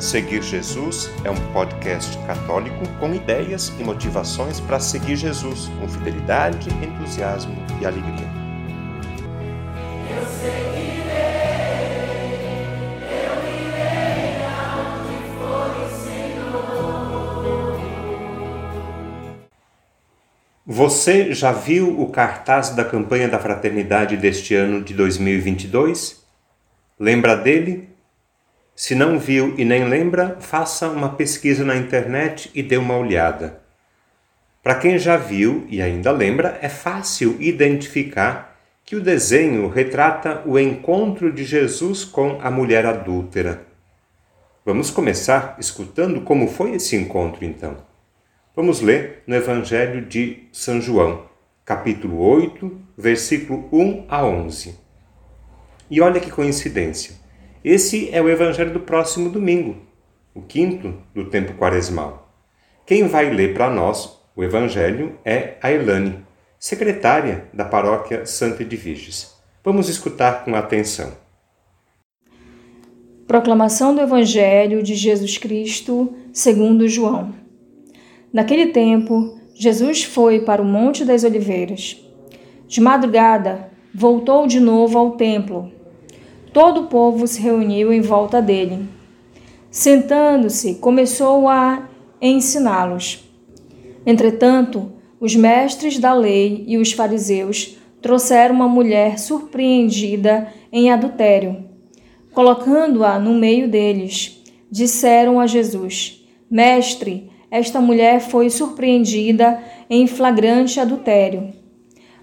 Seguir Jesus é um podcast católico com ideias e motivações para seguir Jesus com fidelidade, entusiasmo e alegria. Eu seguirei, eu irei for o Senhor. Você já viu o cartaz da campanha da fraternidade deste ano de 2022? Lembra dele? Se não viu e nem lembra, faça uma pesquisa na internet e dê uma olhada. Para quem já viu e ainda lembra, é fácil identificar que o desenho retrata o encontro de Jesus com a mulher adúltera. Vamos começar escutando como foi esse encontro então. Vamos ler no Evangelho de São João, capítulo 8, versículo 1 a 11. E olha que coincidência. Esse é o evangelho do próximo domingo, o quinto do tempo quaresmal. Quem vai ler para nós o evangelho é a Elane, secretária da paróquia Santa Edviges. Vamos escutar com atenção. Proclamação do Evangelho de Jesus Cristo, segundo João. Naquele tempo, Jesus foi para o Monte das Oliveiras. De madrugada, voltou de novo ao templo Todo o povo se reuniu em volta dele. Sentando-se, começou a ensiná-los. Entretanto, os mestres da lei e os fariseus trouxeram uma mulher surpreendida em adultério. Colocando-a no meio deles, disseram a Jesus: Mestre, esta mulher foi surpreendida em flagrante adultério.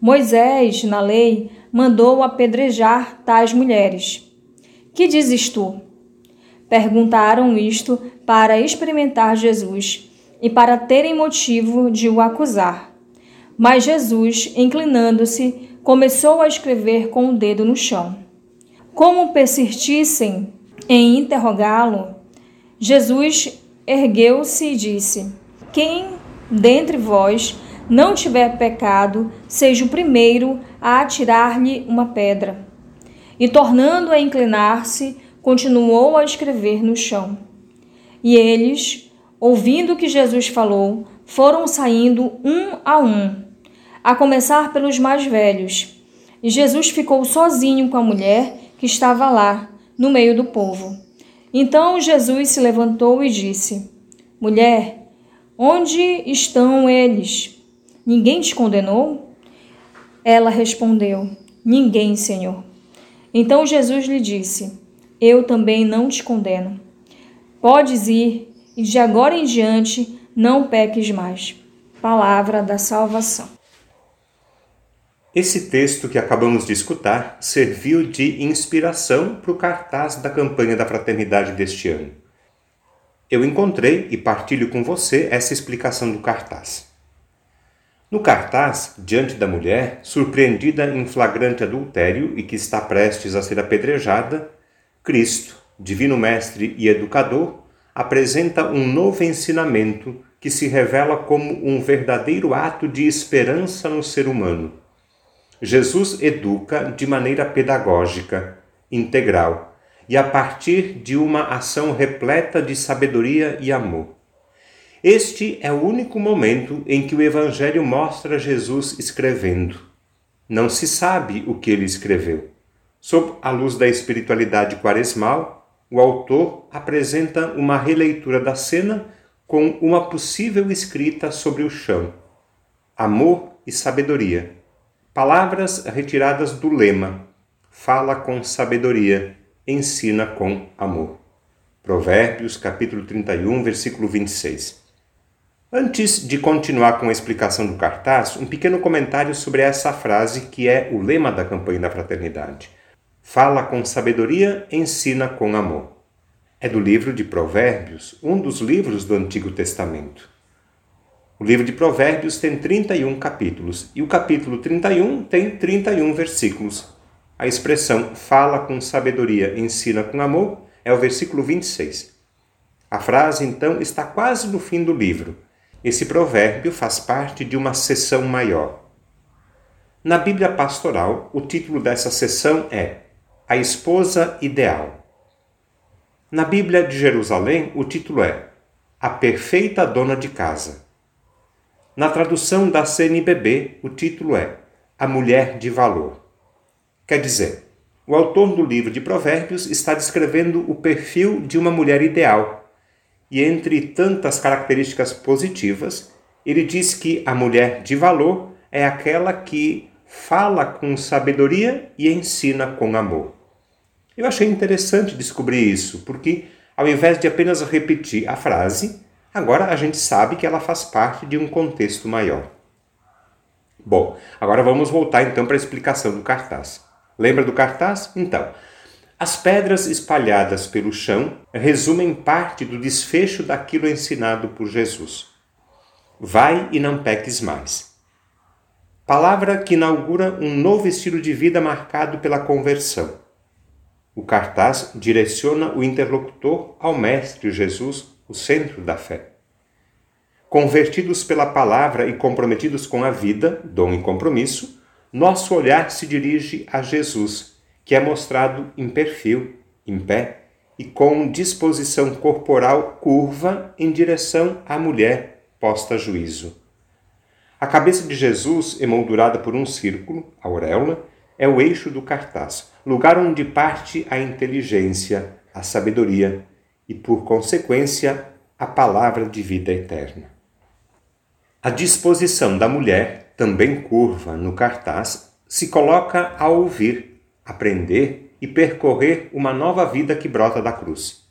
Moisés, na lei, mandou apedrejar tais mulheres. Que dizes tu? Perguntaram isto para experimentar Jesus e para terem motivo de o acusar. Mas Jesus, inclinando-se, começou a escrever com o dedo no chão. Como persistissem em interrogá-lo, Jesus ergueu-se e disse: Quem dentre vós não tiver pecado, seja o primeiro a atirar-lhe uma pedra. E tornando a inclinar-se, continuou a escrever no chão. E eles, ouvindo o que Jesus falou, foram saindo um a um, a começar pelos mais velhos. E Jesus ficou sozinho com a mulher que estava lá, no meio do povo. Então Jesus se levantou e disse: Mulher, onde estão eles? Ninguém te condenou? Ela respondeu: Ninguém, Senhor. Então Jesus lhe disse: Eu também não te condeno. Podes ir e de agora em diante não peques mais. Palavra da salvação. Esse texto que acabamos de escutar serviu de inspiração para o cartaz da campanha da fraternidade deste ano. Eu encontrei e partilho com você essa explicação do cartaz. No cartaz, diante da mulher, surpreendida em flagrante adultério e que está prestes a ser apedrejada, Cristo, Divino Mestre e Educador, apresenta um novo ensinamento que se revela como um verdadeiro ato de esperança no ser humano. Jesus educa de maneira pedagógica, integral e a partir de uma ação repleta de sabedoria e amor. Este é o único momento em que o Evangelho mostra Jesus escrevendo. Não se sabe o que ele escreveu. Sob a luz da espiritualidade quaresmal, o autor apresenta uma releitura da cena com uma possível escrita sobre o chão: amor e sabedoria. Palavras retiradas do lema: fala com sabedoria, ensina com amor. Provérbios, capítulo 31, versículo 26. Antes de continuar com a explicação do cartaz, um pequeno comentário sobre essa frase que é o lema da campanha da fraternidade. Fala com sabedoria, ensina com amor. É do livro de Provérbios, um dos livros do Antigo Testamento. O livro de Provérbios tem 31 capítulos e o capítulo 31 tem 31 versículos. A expressão fala com sabedoria, ensina com amor é o versículo 26. A frase, então, está quase no fim do livro esse provérbio faz parte de uma sessão maior. Na Bíblia Pastoral, o título dessa sessão é A Esposa Ideal. Na Bíblia de Jerusalém, o título é A Perfeita Dona de Casa. Na tradução da CNBB, o título é A Mulher de Valor. Quer dizer, o autor do livro de Provérbios está descrevendo o perfil de uma mulher ideal. E entre tantas características positivas, ele diz que a mulher de valor é aquela que fala com sabedoria e ensina com amor. Eu achei interessante descobrir isso, porque ao invés de apenas repetir a frase, agora a gente sabe que ela faz parte de um contexto maior. Bom, agora vamos voltar então para a explicação do cartaz. Lembra do cartaz? Então, as pedras espalhadas pelo chão resumem parte do desfecho daquilo ensinado por Jesus. Vai e não peques mais. Palavra que inaugura um novo estilo de vida marcado pela conversão. O cartaz direciona o interlocutor ao Mestre Jesus, o centro da fé. Convertidos pela palavra e comprometidos com a vida, dom e compromisso, nosso olhar se dirige a Jesus, que é mostrado em perfil, em pé e com disposição corporal curva em direção à mulher posta a juízo. A cabeça de Jesus, emoldurada por um círculo, auréola, é o eixo do cartaz, lugar onde parte a inteligência, a sabedoria e, por consequência, a palavra de vida eterna. A disposição da mulher, também curva no cartaz, se coloca a ouvir, aprender e percorrer uma nova vida que brota da cruz.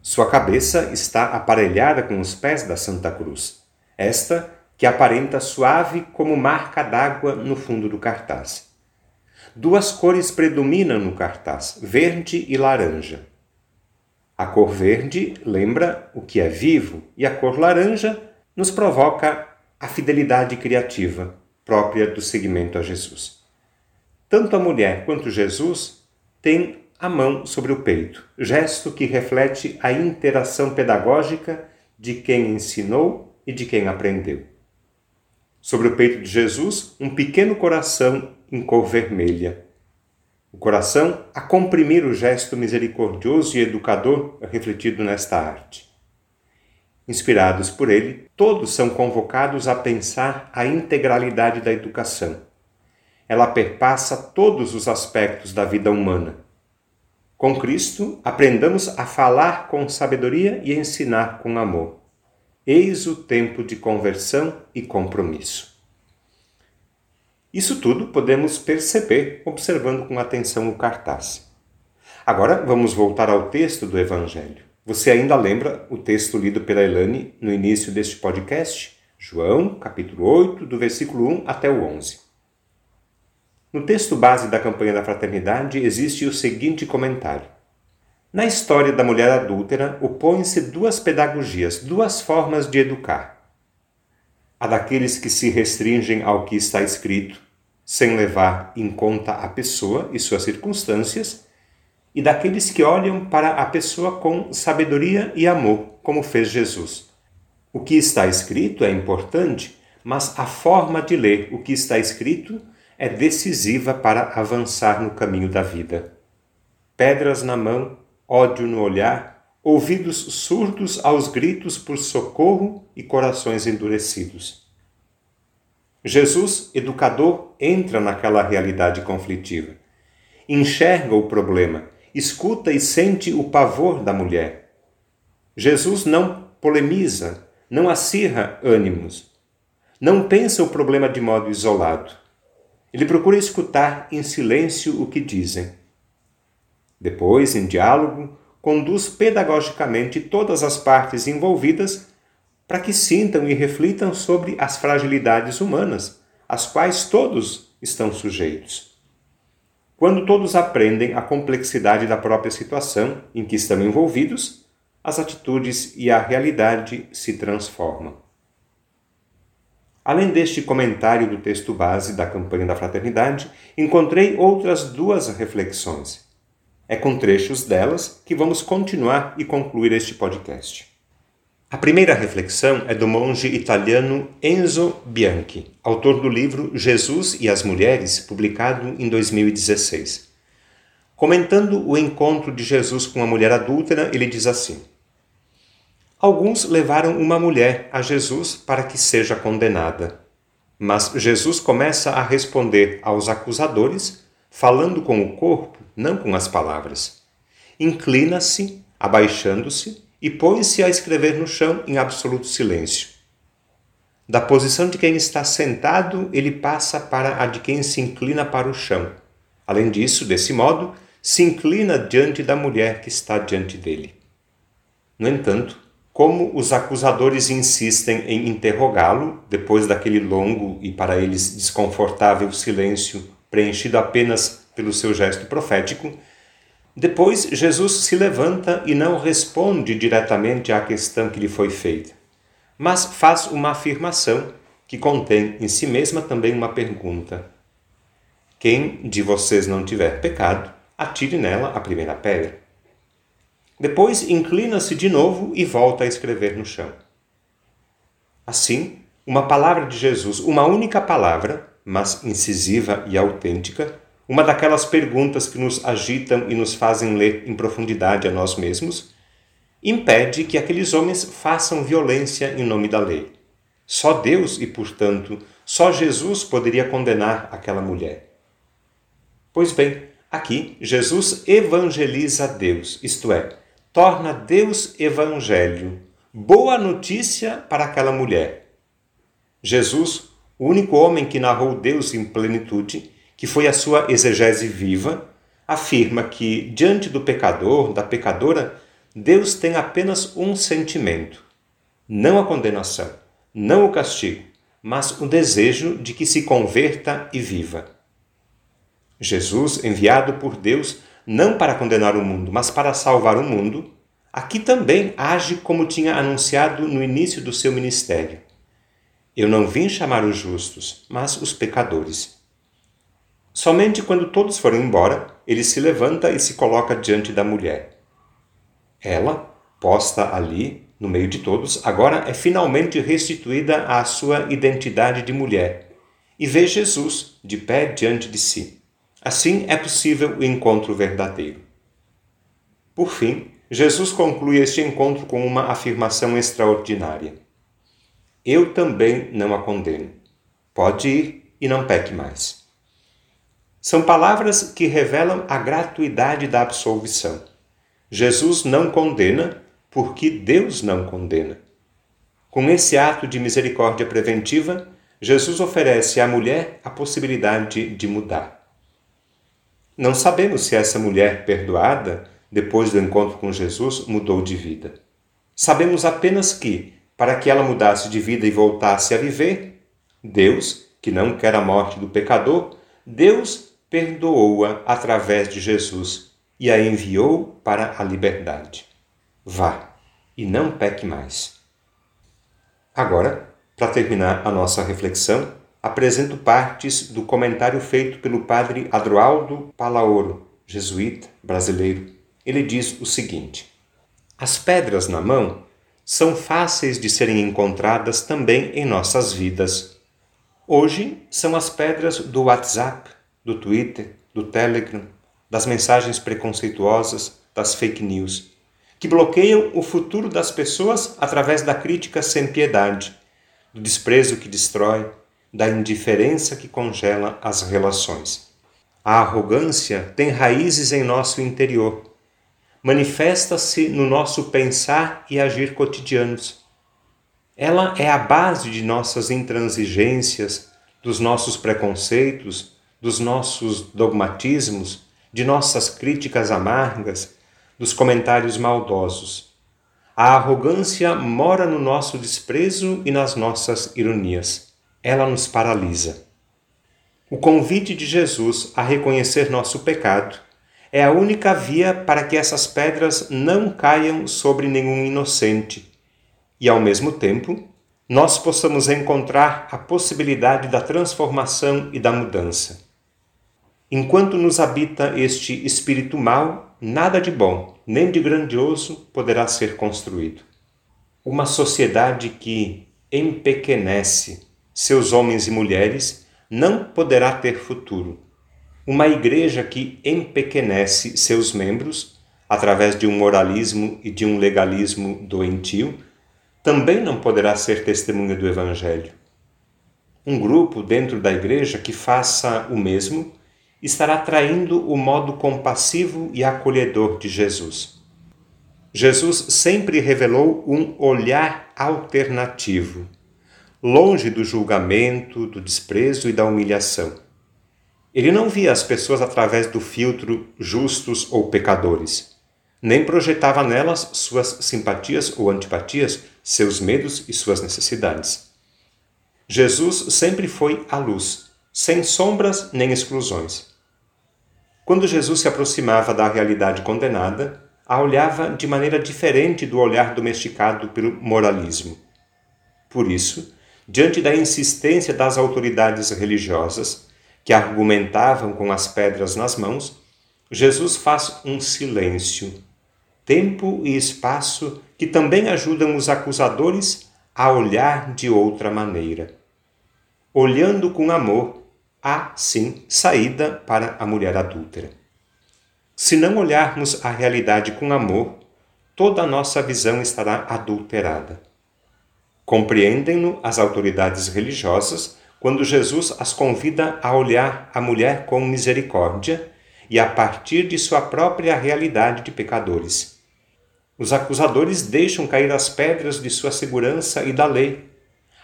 Sua cabeça está aparelhada com os pés da Santa Cruz, esta que aparenta suave como marca d'água no fundo do cartaz. Duas cores predominam no cartaz, verde e laranja. A cor verde lembra o que é vivo e a cor laranja nos provoca a fidelidade criativa própria do seguimento a Jesus. Tanto a mulher quanto Jesus têm a mão sobre o peito, gesto que reflete a interação pedagógica de quem ensinou e de quem aprendeu. Sobre o peito de Jesus, um pequeno coração em cor vermelha. O coração a comprimir o gesto misericordioso e educador refletido nesta arte. Inspirados por ele, todos são convocados a pensar a integralidade da educação. Ela perpassa todos os aspectos da vida humana. Com Cristo, aprendamos a falar com sabedoria e ensinar com amor. Eis o tempo de conversão e compromisso. Isso tudo podemos perceber observando com atenção o cartaz. Agora vamos voltar ao texto do Evangelho. Você ainda lembra o texto lido pela Elane no início deste podcast? João, capítulo 8, do versículo 1 até o 11. No texto base da campanha da fraternidade existe o seguinte comentário. Na história da mulher adúltera opõem-se duas pedagogias, duas formas de educar. A daqueles que se restringem ao que está escrito, sem levar em conta a pessoa e suas circunstâncias, e daqueles que olham para a pessoa com sabedoria e amor, como fez Jesus. O que está escrito é importante, mas a forma de ler o que está escrito é decisiva para avançar no caminho da vida. Pedras na mão, ódio no olhar, ouvidos surdos aos gritos por socorro e corações endurecidos. Jesus, educador, entra naquela realidade conflitiva. Enxerga o problema escuta e sente o pavor da mulher. Jesus não polemiza, não acirra ânimos, não pensa o problema de modo isolado. Ele procura escutar em silêncio o que dizem. Depois, em diálogo, conduz pedagogicamente todas as partes envolvidas para que sintam e reflitam sobre as fragilidades humanas, às quais todos estão sujeitos. Quando todos aprendem a complexidade da própria situação em que estão envolvidos, as atitudes e a realidade se transformam. Além deste comentário do texto base da campanha da fraternidade, encontrei outras duas reflexões. É com trechos delas que vamos continuar e concluir este podcast. A primeira reflexão é do monge italiano Enzo Bianchi, autor do livro Jesus e as Mulheres, publicado em 2016. Comentando o encontro de Jesus com a mulher adúltera, ele diz assim: Alguns levaram uma mulher a Jesus para que seja condenada. Mas Jesus começa a responder aos acusadores, falando com o corpo, não com as palavras. Inclina-se, abaixando-se, e põe-se a escrever no chão em absoluto silêncio. Da posição de quem está sentado, ele passa para a de quem se inclina para o chão. Além disso, desse modo, se inclina diante da mulher que está diante dele. No entanto, como os acusadores insistem em interrogá-lo, depois daquele longo e para eles desconfortável silêncio preenchido apenas pelo seu gesto profético, depois Jesus se levanta e não responde diretamente à questão que lhe foi feita, mas faz uma afirmação que contém em si mesma também uma pergunta. Quem de vocês não tiver pecado, atire nela a primeira pedra. Depois inclina-se de novo e volta a escrever no chão. Assim, uma palavra de Jesus, uma única palavra, mas incisiva e autêntica, uma daquelas perguntas que nos agitam e nos fazem ler em profundidade a nós mesmos, impede que aqueles homens façam violência em nome da lei. Só Deus e, portanto, só Jesus poderia condenar aquela mulher. Pois bem, aqui Jesus evangeliza Deus, isto é, torna Deus evangelho, boa notícia para aquela mulher. Jesus, o único homem que narrou Deus em plenitude, que foi a sua exegese viva, afirma que, diante do pecador, da pecadora, Deus tem apenas um sentimento: não a condenação, não o castigo, mas o desejo de que se converta e viva. Jesus, enviado por Deus, não para condenar o mundo, mas para salvar o mundo, aqui também age como tinha anunciado no início do seu ministério. Eu não vim chamar os justos, mas os pecadores. Somente quando todos foram embora, ele se levanta e se coloca diante da mulher. Ela, posta ali, no meio de todos, agora é finalmente restituída à sua identidade de mulher e vê Jesus de pé diante de si. Assim é possível o encontro verdadeiro. Por fim, Jesus conclui este encontro com uma afirmação extraordinária. Eu também não a condeno. Pode ir e não peque mais. São palavras que revelam a gratuidade da absolvição. Jesus não condena porque Deus não condena. Com esse ato de misericórdia preventiva, Jesus oferece à mulher a possibilidade de mudar. Não sabemos se essa mulher perdoada, depois do encontro com Jesus, mudou de vida. Sabemos apenas que, para que ela mudasse de vida e voltasse a viver, Deus, que não quer a morte do pecador, Deus perdoou-a através de Jesus e a enviou para a liberdade. Vá e não peque mais. Agora, para terminar a nossa reflexão, apresento partes do comentário feito pelo padre Adroaldo Palaoro, jesuíta brasileiro. Ele diz o seguinte: As pedras na mão são fáceis de serem encontradas também em nossas vidas. Hoje são as pedras do WhatsApp, do Twitter, do Telegram, das mensagens preconceituosas, das fake news, que bloqueiam o futuro das pessoas através da crítica sem piedade, do desprezo que destrói, da indiferença que congela as relações. A arrogância tem raízes em nosso interior. Manifesta-se no nosso pensar e agir cotidianos. Ela é a base de nossas intransigências, dos nossos preconceitos, dos nossos dogmatismos, de nossas críticas amargas, dos comentários maldosos. A arrogância mora no nosso desprezo e nas nossas ironias ela nos paralisa. O convite de Jesus a reconhecer nosso pecado é a única via para que essas pedras não caiam sobre nenhum inocente e, ao mesmo tempo, nós possamos encontrar a possibilidade da transformação e da mudança. Enquanto nos habita este espírito mau, nada de bom, nem de grandioso poderá ser construído. Uma sociedade que empequenece seus homens e mulheres, não poderá ter futuro. Uma igreja que empequenece seus membros através de um moralismo e de um legalismo doentio também não poderá ser testemunha do Evangelho. Um grupo dentro da igreja que faça o mesmo estará traindo o modo compassivo e acolhedor de Jesus. Jesus sempre revelou um olhar alternativo, longe do julgamento, do desprezo e da humilhação. Ele não via as pessoas através do filtro justos ou pecadores, nem projetava nelas suas simpatias ou antipatias, seus medos e suas necessidades. Jesus sempre foi a luz, sem sombras nem exclusões. Quando Jesus se aproximava da realidade condenada, a olhava de maneira diferente do olhar domesticado pelo moralismo. Por isso, diante da insistência das autoridades religiosas, que argumentavam com as pedras nas mãos, Jesus faz um silêncio, tempo e espaço que também ajudam os acusadores a olhar de outra maneira. Olhando com amor, há sim saída para a mulher adúltera. Se não olharmos a realidade com amor, toda a nossa visão estará adulterada. Compreendem-no as autoridades religiosas quando Jesus as convida a olhar a mulher com misericórdia e a partir de sua própria realidade de pecadores. Os acusadores deixam cair as pedras de sua segurança e da lei,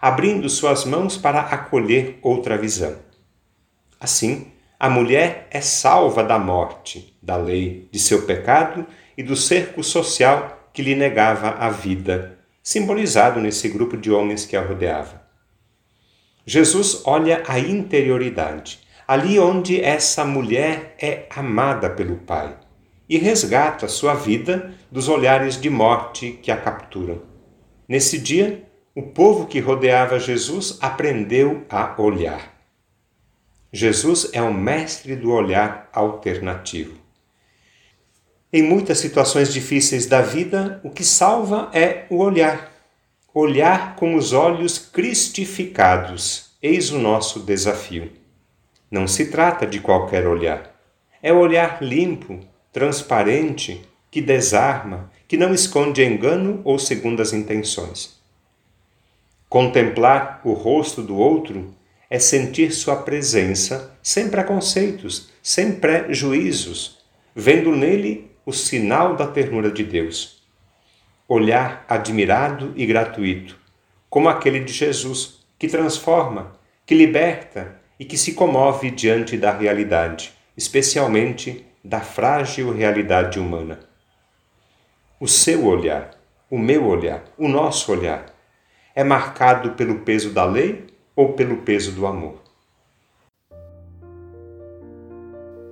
abrindo suas mãos para acolher outra visão. Assim, a mulher é salva da morte, da lei, de seu pecado e do cerco social que lhe negava a vida, simbolizado nesse grupo de homens que a rodeava. Jesus olha a interioridade, ali onde essa mulher é amada pelo Pai, e resgata sua vida dos olhares de morte que a capturam. Nesse dia, o povo que rodeava Jesus aprendeu a olhar. Jesus é o mestre do olhar alternativo. Em muitas situações difíceis da vida, o que salva é o olhar. Olhar com os olhos cristificados. Eis o nosso desafio. Não se trata de qualquer olhar. É o olhar limpo, transparente, que desarma, que não esconde engano ou segundas intenções. Contemplar o rosto do outro é sentir sua presença sem preconceitos, sem pré-juízos, vendo nele o sinal da ternura de Deus. Olhar admirado e gratuito, como aquele de Jesus, que transforma, que liberta e que se comove diante da realidade, especialmente da frágil realidade humana. O seu olhar, o meu olhar, o nosso olhar, é marcado pelo peso da lei ou pelo peso do amor.